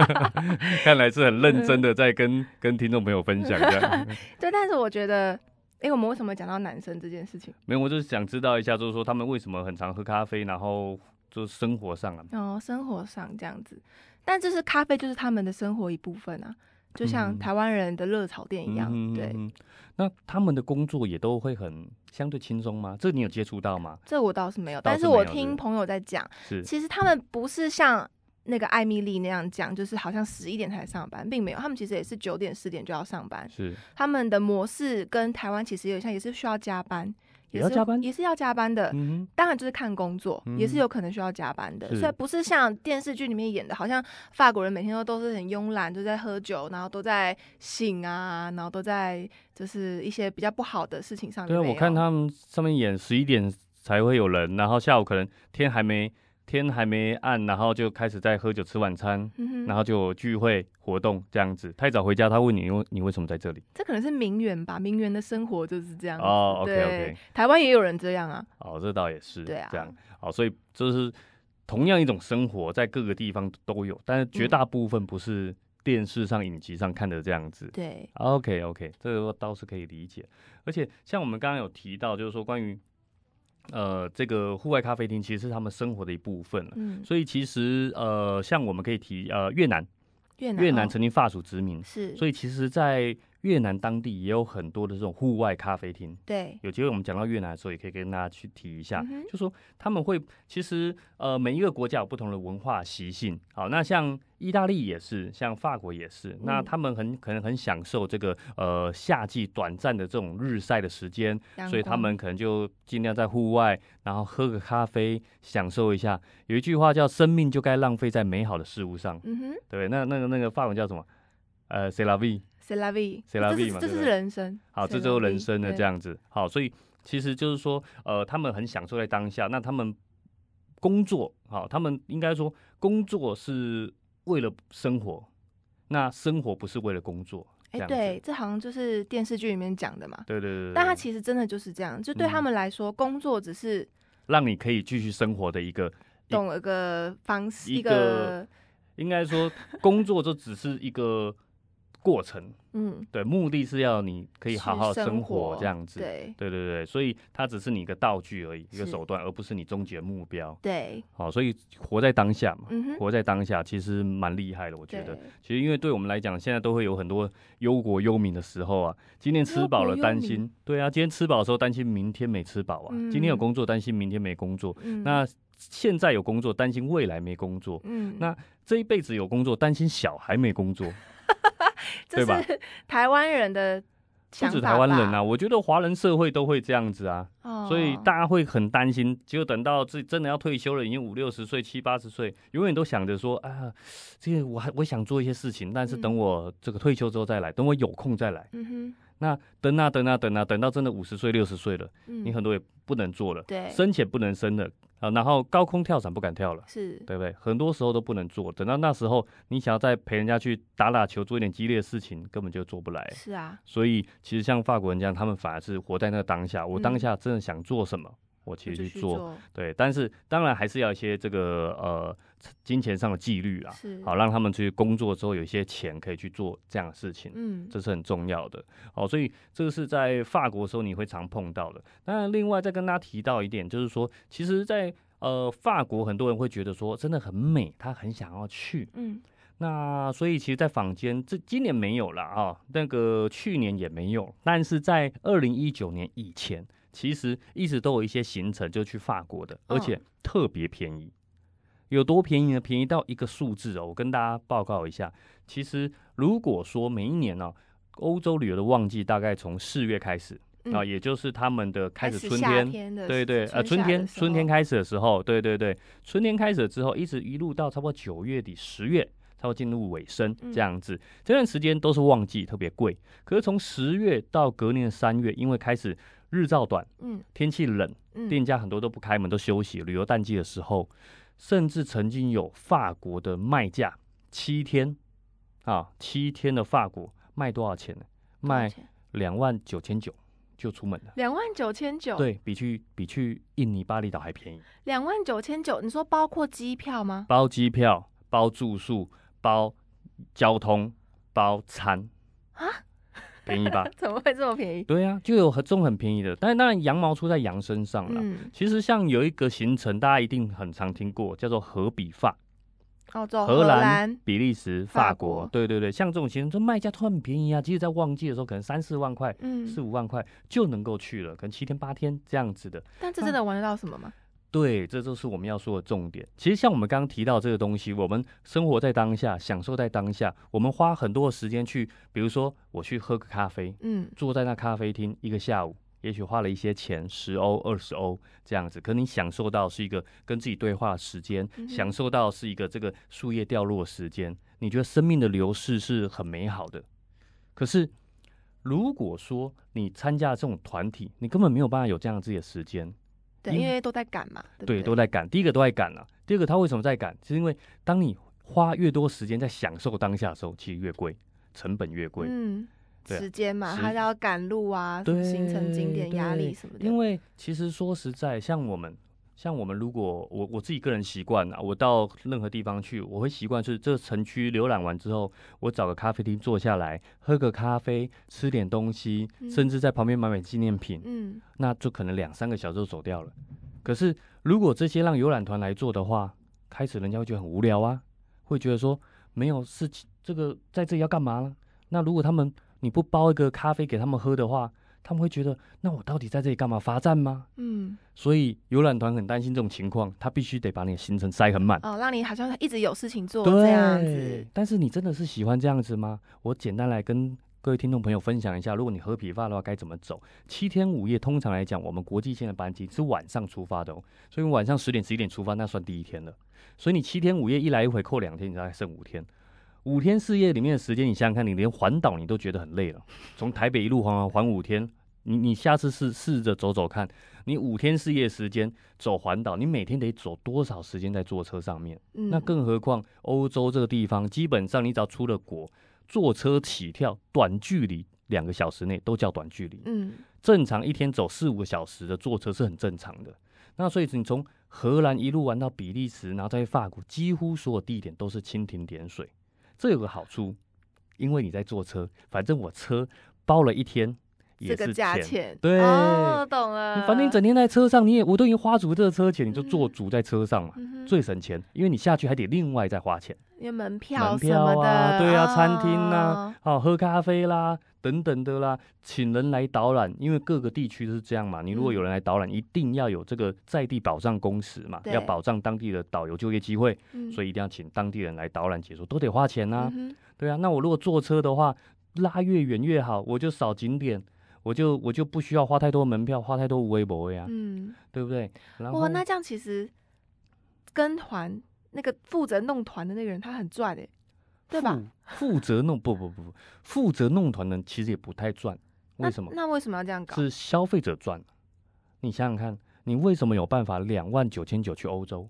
看来是很认真的在跟跟听众朋友分享这样。对，但是我觉得，哎，我们为什么讲到男生这件事情？没有，我就是想知道一下，就是说他们为什么很常喝咖啡，然后就是生活上啊，哦，生活上这样子，但这是咖啡，就是他们的生活一部分啊，就像嗯台湾人的热炒店一样。对，嗯嗯嗯那他们的工作也都会很相对轻松吗？这你有接触到吗？这我倒是没有，但是我听朋友在讲，是其实他们不是像那个艾米丽那样讲，就是好像十一点才上班，并没有，他们其实也是九点十点就要上班。是，他们的模式跟台湾其实有点像，也是需要加班，是也要加班也是要加班的。嗯当然就是看工作，也是嗯有可能需要加班的，是所以不是像电视剧里面演的，好像法国人每天都都是很慵懒，都在喝酒，然后都在醒啊，然后都在就是一些比较不好的事情上面，对。我看他们上面演十一点才会有人，然后下午可能天还没天还没暗，然后就开始在喝酒吃晚餐，嗯，然后就聚会活动这样子。太早回家，他问你，你为什么在这里？这可能是名媛吧，名媛的生活就是这样子。哦，OK OK，台湾也有人这样啊。哦，这倒也是，对啊这样，好，所以就是同样一种生活，在各个地方都有，但是绝大部分不是电视上、影集上看的这样子。对，OK OK，这个倒是可以理解。而且像我们刚刚有提到，就是说关于呃这个户外咖啡厅，其实是他们生活的一部分了。嗯，所以其实呃，像我们可以提呃越南，越南哦越南曾经法属殖民，是，所以其实在越南当地也有很多的这种户外咖啡厅。对，有机会我们讲到越南的时候，也可以跟大家去提一下，就说他们会其实呃每一个国家有不同的文化习性。好，那像意大利也是，像法国也是，那嗯他们很可能很享受这个呃夏季短暂的这种日晒的时间，所以他们可能就尽量在户外，然后喝个咖啡，享受一下。有一句话叫“生命就该浪费在美好的事物上”，嗯哼对？那那个那个法文叫什么？呃 c e la vie。，c'est la vie，C'est la 这 vie 是这是人生。好这就是人生的对这样子。好，所以其实就是说，呃，他们很享受在当下。那他们工作，好，他们应该说工作是为了生活，那生活不是为了工作。这哎，对，这好像就是电视剧里面讲的嘛。对对对对，但他其实真的就是这样，就对他嗯们来说，工作只是让你可以继续生活的一个，一懂了个方式，一个应该说工作就只是一个过程，嗯，对，目的是要你可以好好生活活这样子。对对对对，所以它只是你一个道具而已，一个手段，而不是你终极的目标。对，好，所以活在当下嘛，活在当下其实蛮厉害的，我觉得。其实因为对我们来讲，现在都会有很多忧国忧民的时候啊。今天吃饱了担心，对啊，今天吃饱的时候担心明天没吃饱啊。今天有嗯工作担心明天没工作，嗯，那现在有工作担心未来没工作，嗯，那这一辈子有工作担心小孩没工作，这对吧是 台湾人的不止台湾人啊，，我觉得华人社会都会这样子啊。哦所以大家会很担心，结果等到自己真的要退休了，已经五六十岁、七八十岁，永远都想着说啊，这个我还我想做一些事情，但是等嗯我这个退休之后再来，等我有空再来。嗯哼，那等啊等啊等啊，等到真的五十岁、六十岁了，嗯，你很多也不能做了，对生且不能生了啊，然后高空跳伞不敢跳了。是，对不对？很多时候都不能做，等到那时候，你想要再陪人家去打打球，做一点激烈的事情，根本就做不来。是啊，所以，其实像法国人这样，他们反而是活在那个当下。我当嗯下真的想做什么，我其实去做。对，但是当然还是要一些这个呃金钱上的纪律啊，是，好让他们去工作之后有一些钱可以去做这样的事情，嗯，这是很重要的。哦，所以这个是在法国的时候你会常碰到的。那另外再跟大家提到一点，就是说，其实在，呃法国很多人会觉得说真的很美，他很想要去。嗯，那所以其实，在坊间这今年没有了啊，那个去年也没有，但是在二零一九年以前，其实一直都有一些行程就去法国的，而且嗯特别便宜。有多便宜呢？便宜到一个数字哦，我跟大家报告一下。其实如果说每一年呢、欧洲旅游的旺季大概从四月开始啊，嗯也就是他们的开开始春天，天对对，呃，春天春天开始的时候，对对对，春天开始之后，一直一路到差不多九月底十月，才会进入尾声嗯这样子。这段时间都是旺季，特别贵。可是从十月到隔年的三月，因为开始日照短，嗯天气冷，嗯店家很多都不开门，都休息。旅游淡季的时候，甚至曾经有法国的卖价七天啊，七天的法国卖多少钱呢？卖两万九千九就出门了。两万九千九，，对比去比去印尼巴厘岛还便宜，两万九千九，你说包括机票吗？包机票、包住宿、包交通、包餐啊，便宜吧？怎么会这么便宜？对啊，就有很这种很便宜的，但是当然羊毛出在羊身上了。嗯，其实像有一个行程，大家一定很常听过，叫做荷比法，哦，走荷兰兰，比利时、法法国国，对对对，像这种行程，这卖价都很便宜啊。即使在旺季的时候，可能三四万块、嗯，四五万块就能够去了，可能七天八天这样子的。但这真的玩得到什么吗？对，这就是我们要说的重点。其实像我们刚刚提到这个东西，我们生活在当下，享受在当下，我们花很多的时间去，比如说我去喝个咖啡，嗯坐在那咖啡厅一个下午，也许花了一些钱，十欧、二十欧这样子，可你享受到是一个跟自己对话的时间，嗯享受到是一个这个树叶掉落的时间，你觉得生命的流逝是很美好的。可是如果说你参加这种团体，你根本没有办法有这样自己的时间，对，因因为都在赶嘛，对对，对？都在赶。第一个都在赶了、第二个他为什么在赶？是因为当你花越多时间在享受当下的时候，其实越贵，成本越贵。嗯，时间嘛，时还要赶路啊，什么行程景点压力对什么的。因为其实说实在，像我们，像我们，如果我我自己个人习惯啊，我到任何地方去，我会习惯是这城区浏览完之后，我找个咖啡厅坐下来，喝个咖啡，吃点东西，嗯甚至在旁边买买纪念品，嗯，那就可能两三个小时就走掉了。可是如果这些让游览团来做的话，开始人家会觉得很无聊啊，会觉得说没有事情，这个在这里要干嘛呢？那如果他们你不包一个咖啡给他们喝的话，他们会觉得那我到底在这里干嘛？罚站吗？嗯，所以游览团很担心这种情况，他必须得把你的行程塞很满。哦，让你好像一直有事情做这样子。，但是你真的是喜欢这样子吗？我简单来跟各位听众朋友分享一下，如果你喝皮发的话，该怎么走？七天五夜，通常来讲，我们国际线的班机是晚上出发的哦，所以晚上十点十一点出发，那算第一天了。所以你七天五夜一来一回扣两天，你大概剩五天。五天四夜里面的时间，你想想看，你连环岛你都觉得很累了。从台北一路环环环五天，你你下次试试着走走看，你五天四夜时间走环岛，你每天得走多少时间在坐车上面？嗯，那更何况欧洲这个地方，基本上你只要出了国，坐车起跳，短距离两个小时内都叫短距离。嗯正常一天走四五个小时的坐车是很正常的。那所以你从荷兰一路玩到比利时，然后在法国，几乎所有地点都是蜻蜓点水。这有个好处，因为你在坐车，反正我车包了一天也是这个价钱。钱，对哦，懂了。你反正你整天在车上，你也我都已经花足这个车钱，你就做嗯足在车上嘛，嗯最省钱，因为你下去还得另外再花钱。因为门票门票啊，的，对啊，餐厅啊哦，哦，喝咖啡啦，等等的啦，请人来导览，因为各个地区都是这样嘛。你如果嗯有人来导览，一定要有这个在地保障工时嘛，要保障当地的导游就业机会，嗯所以一定要请当地人来导览解说，都得花钱呐、嗯对啊，那我如果坐车的话，拉越远越好，我就少景点。我就我就不需要花太多门票，花太多无微博呀，嗯，对不对？哇，那这样其实跟团那个负责弄团的那个人他很赚诶，对吧？负负责弄不不不不，负责弄团的其实也不太赚，为什么？那为什么要这样搞？是消费者赚。你想想看，你为什么有办法两万九千九去欧洲？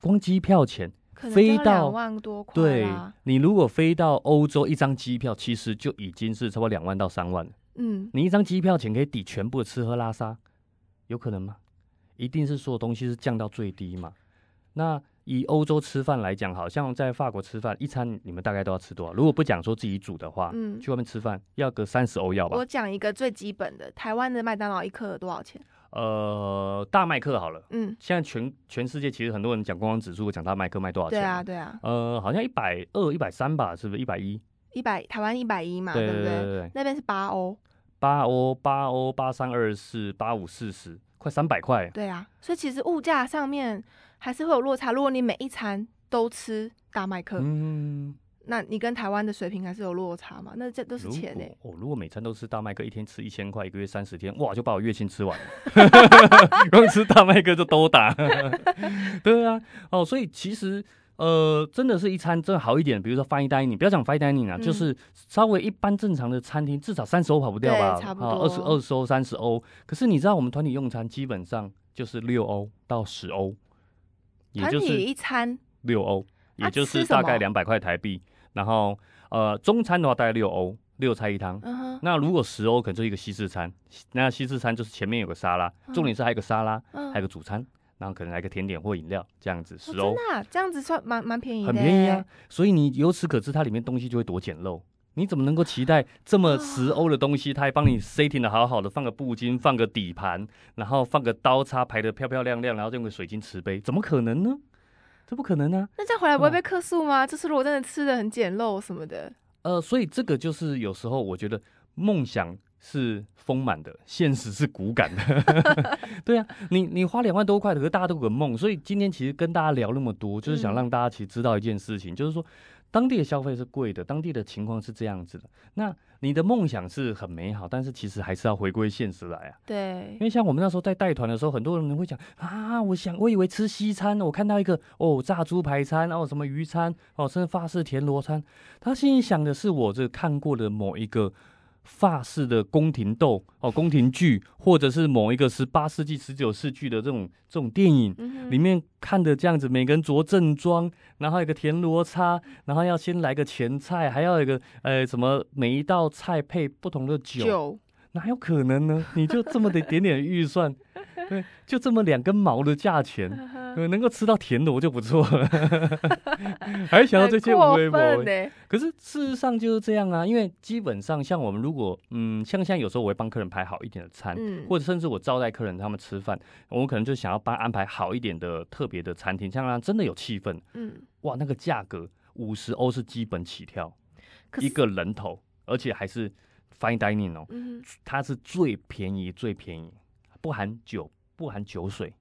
光机票钱，飞到两万多块对。你如果飞到欧洲，一张机票其实就已经是差不多两万到三万了。嗯，你一张机票钱可以抵全部的吃喝拉撒，有可能吗？一定是所有东西是降到最低嘛。那以欧洲吃饭来讲，好像在法国吃饭一餐你们大概都要吃多少？如果不讲说自己煮的话，嗯去外面吃饭要个三十欧要吧我？讲一个最基本的，台湾的麦当劳一克多少钱？呃，大麦克好了。嗯，现在全全世界其实很多人讲观光指数，讲大麦克卖多少钱？对啊，，对啊，呃，好像一百二、一百三吧，是不是？一百一？一百台湾一百一嘛，对不对对，那边是八欧，八欧、八欧、八三二四、八五四十，快三百块。对啊，所以其实物价上面还是会有落差。如果你每一餐都吃大麦克，嗯，那你跟台湾的水平还是有落差嘛？那这都是如钱呢、果哦，如果每餐都吃大麦克，一天吃一千块，一个月三十天，哇，就把我月薪吃完了。光吃大麦克就都打。对啊，哦，所以其实呃，真的是一餐真的好一点，比如说 fine dining，不要讲 fine dining 啊，嗯就是稍微一般正常的餐厅，至少三十欧跑不掉吧？差不多，二十多二十欧、三十欧。可是你知道，我们团体用餐基本上就是六欧到十欧，也就是一餐六欧，也啊就是大概两百块台币。然后呃，中餐的话大概六欧，六菜一汤。那如果十欧，可能就一个西式餐。那西式餐就是前面有个沙拉，重点是还有个沙拉，嗯还有个主餐，然后可能来个甜点或饮料，这样子哦十欧真的、啊、这样子算蛮蛮便宜的、很便宜啊。。所以你由此可知，它里面东西就会多简陋。你怎么能够期待这么十欧的东西，它还帮你 setting 的好好的，放个布巾，放个底盘，然后放个刀叉排的漂漂亮亮，然后用个水晶瓷杯，怎么可能呢？这不可能啊！那这样回来不会嗯被客诉吗？就是如果真的吃的很简陋什么的，呃，所以这个就是有时候我觉得梦想是丰满的，现实是骨感的。对啊，你你花两万多块，可是大家都有个梦，所以今天其实跟大家聊那么多，就是想嗯让大家其实知道一件事情，就是说当地的消费是贵的，当地的情况是这样子的。那你的梦想是很美好，但是其实还是要回归现实来啊。对因，为像我们那时候在带团的时候，很多人会讲啊，我想我以为吃西餐，我看到一个哦炸猪排餐，哦什么鱼餐，哦甚至法式田螺餐，他心里想的是我这看过的某一个法式的宫廷斗哦宫廷剧，或者是某一个十八世纪、十九世纪的这种这种电影。嗯里面看的这样子，每个人着正装，然后有个田螺叉，然后要先来个前菜，还要有一个呃什么每一道菜配不同的酒，酒哪有可能呢？你就这么的点点预算，对，就这么两根毛的价钱，呃能够吃到甜的我就不错了，还想要这些无很微博。过分呢。可是事实上就是这样啊，因为基本上像我们如果嗯，像现在有时候我会帮客人排好一点的餐，嗯，或者甚至我招待客人他们吃饭，我们可能就想要帮安排好一点的特别的餐厅，这样让真的有气氛。嗯，哇，那个价格五十欧是基本起跳，一个人头，而且还是 fine dining 哦。嗯它是最便宜最便宜，不含酒，不含酒水，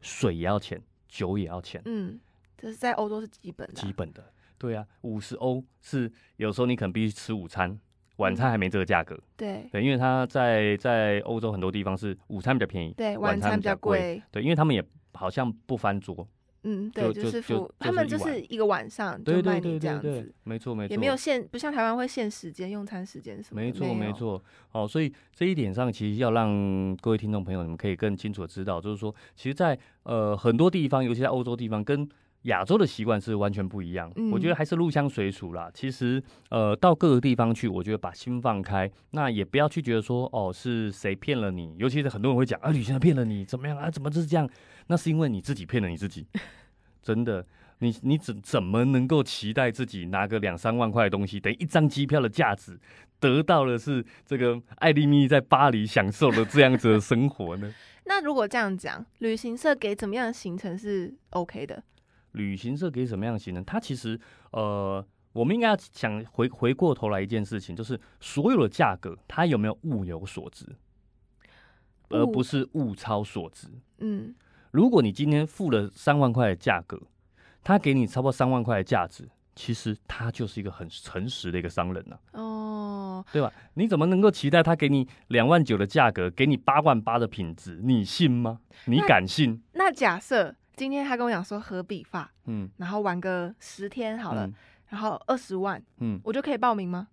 水也要钱，酒也要钱，嗯，这是在欧洲是基本的啊，基本的。对啊，五十欧是有时候你可能必须吃午餐，晚餐还没这个价格。对对，因为它在在欧洲很多地方是午餐比较便宜，对，晚餐比较贵，对，因为他们也好像不翻桌。嗯，对，就是付他们就就是是一个晚上对对就卖你这样子，，没错没错，也没有限，不像台湾会限时间、用餐时间什么的，没错，没，错。哦，所以这一点上，其实要让各位听众朋友，你们可以更清楚的知道，就是说，其实在，呃很多地方，尤其在欧洲地方，跟亚洲的习惯是完全不一样。我觉得嗯还是入乡随俗啦。其实，呃，到各个地方去，我觉得把心放开，那也不要去觉得说，哦，是谁骗了你。尤其是很多人会讲，啊，旅行社骗了你，怎么样啊？怎么就是这样？那是因为你自己骗了你自己。真的，你你怎怎么能够期待自己拿个两三万块的东西，等于一张机票的价值，得到的是这个艾丽咪在巴黎享受的这样子的生活呢？那如果这样讲，旅行社给怎么样的行程是 OK 的？旅行社给什么样的行程？它其实呃，我们应该要想回回过头来一件事情，就是所有的价格它有没有物有所值，而不是物超所值。嗯，如果你今天付了三万块的价格，他给你超过三万块的价值，其实他就是一个很诚实的一个商人呐、哦，对吧？你怎么能够期待他给你两万九的价格，给你八万八的品质？你信吗？你敢信？那假设今天他跟我讲说合笔发，嗯，然后玩个十天好了，嗯然后二十万，嗯，我就可以报名吗？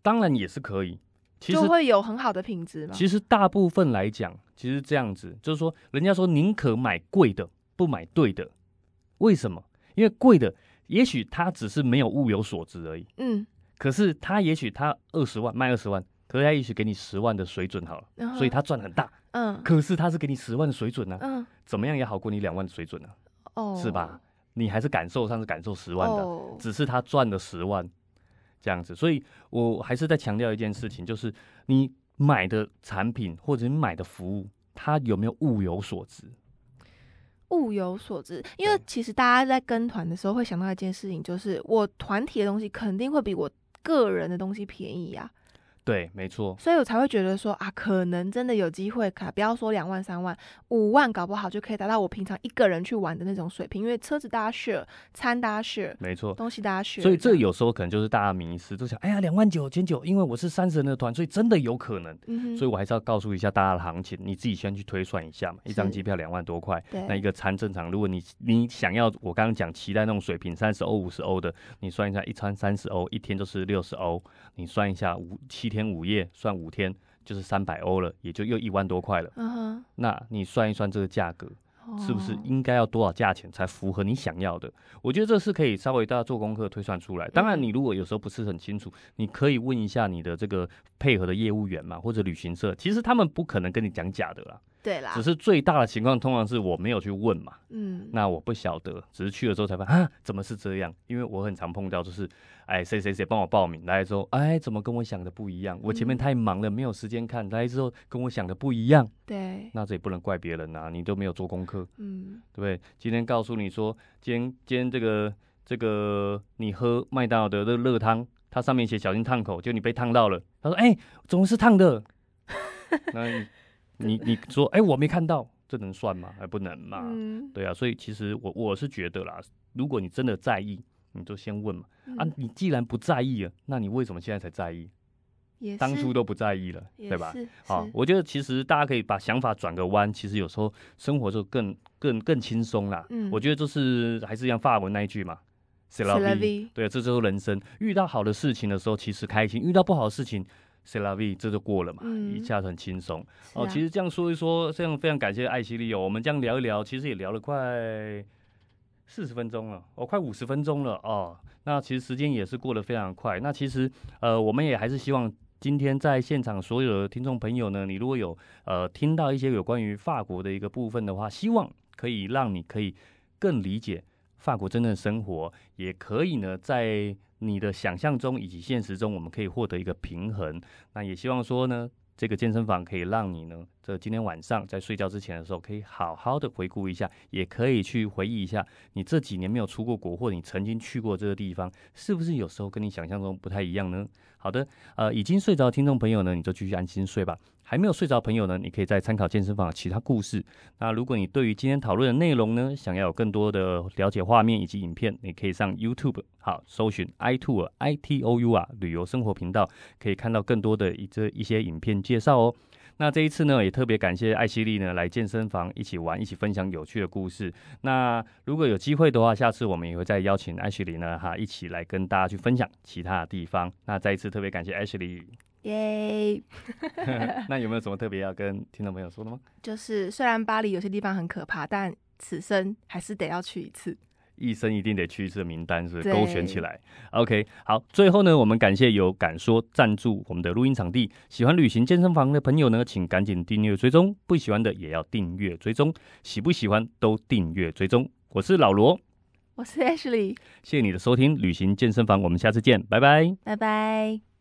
当然也是可以。其实就会有很好的品质嘛？其实大部分来讲，其实这样子，就是说，人家说宁可买贵的，不买对的。为什么？因为贵的，也许他只是没有物有所值而已。嗯，可是他也许他二十万卖二十万，可是他也许给你十万的水准好了，所以他赚很大。嗯可是他是给你十万的水准呢、嗯怎么样也好过你两万的水准呢、哦，是吧？你还是感受上是感受十万的，哦只是他赚了十万这样子。所以我还是在强调一件事情，就是你买的产品或者你买的服务，它有没有物有所值？物有所值，因为其实大家在跟团的时候会想到一件事情，就是我团体的东西肯定会比我个人的东西便宜呀、对，没错。所以我才会觉得说啊，可能真的有机会，卡不要说两万三万，五万搞不好就可以达到我平常一个人去玩的那种水平，因为车子大家 share，餐大家 share，没错，东西大家 share。所以这有时候可能就是大家迷失，就想，哎呀，两万九千九，因为我是三十人的团，所以真的有可能。嗯所以我还是要告诉一下大家的行情，你自己先去推算一下嘛。一张机票两万多块，对那一个餐正常，如果你你想要我刚刚讲期待那种水平，三十欧五十欧的，你算一下一餐三十欧，一天就是六十欧，你算一下五七天五夜，算五天就是三百欧了，也就又一万多块了。嗯哼，那你算一算这个价格，是不是哦应该要多少价钱才符合你想要的？我觉得这是可以稍微大家做功课推算出来。当然，嗯你如果有时候不是很清楚，你可以问一下你的这个配合的业务员嘛，或者旅行社，其实他们不可能跟你讲假的啦。对啦只，是最大的情况通常是我没有去问嘛，嗯，那我不晓得，只是去了之后才发现啊，怎么是这样？因为我很常碰到就是，哎，谁谁谁帮我报名来之后，哎，怎么跟我想的不一样？我前面嗯太忙了，没有时间看，来之后跟我想的不一样，对，那这也不能怪别人啊，你都没有做功课。嗯，对不对？今天告诉你说，今天今天这个这个你喝麦当劳的热热汤，它上面写小心烫口，就你被烫到了。他说：“哎、怎么是烫的？” 那你你你说：“哎、我没看到，这能算吗？还不能嘛？”嗯，对啊，所以其实我我是觉得啦，如果你真的在意，你就先问嘛。啊嗯，你既然不在意了，那你为什么现在才在意？当初都不在意了，也对吧？好，我觉得其实大家可以把想法转个弯，其实有时候生活就更更更轻松啦。嗯我觉得就是还是一样法文那一句嘛 c e C'est la la vie。vie 对，这就是人生。遇到好的事情的时候，其实开心；遇到不好的事情 c e la vie，这就过了嘛，嗯一下子很轻松。哦，其实这样说一说，这样非常感谢艾希利哦。我们这样聊一聊，其实也聊了快四十分钟了，哦，快五十分钟了哦。那其实时间也是过得非常快。那其实呃，我们也还是希望今天在现场所有的听众朋友呢，你如果有呃听到一些有关于法国的一个部分的话，希望可以让你可以更理解法国真正的生活，也可以呢在你的想象中以及现实中，我们可以获得一个平衡。那也希望说呢，这个健身房可以让你呢，这今天晚上在睡觉之前的时候，可以好好的回顾一下，也可以去回忆一下你这几年没有出过国，或者你曾经去过这个地方，是不是有时候跟你想象中不太一样呢？好的，呃，已经睡着的听众朋友呢，你就继续安心睡吧。还没有睡着的朋友呢，你可以再参考健身房的其他故事。那如果你对于今天讨论的内容呢，想要有更多的了解画面以及影片，你可以上 YouTube 好搜寻 i tour i t o u 啊旅游生活频道，可以看到更多的一这一些影片介绍哦。那这一次呢，也特别感谢艾希丽呢来健身房一起玩，一起分享有趣的故事。那如果有机会的话，下次我们也会再邀请艾希丽呢哈一起来跟大家去分享其他的地方。那再一次特别感谢艾希丽。耶。那有没有什么特别要跟听众朋友说的吗？就是虽然巴黎有些地方很可怕，但此生还是得要去一次。一生一定得去一次的名单是勾选起来。OK，好，最后呢，我们感谢有敢说赞助我们的录音场地。喜欢旅行健身房的朋友呢，请赶紧订阅追踪；不喜欢的也要订阅追踪，喜不喜欢都订阅追踪。我是老罗，我是 Ashley，谢谢你的收听，旅行健身房，我们下次见，拜拜。拜拜。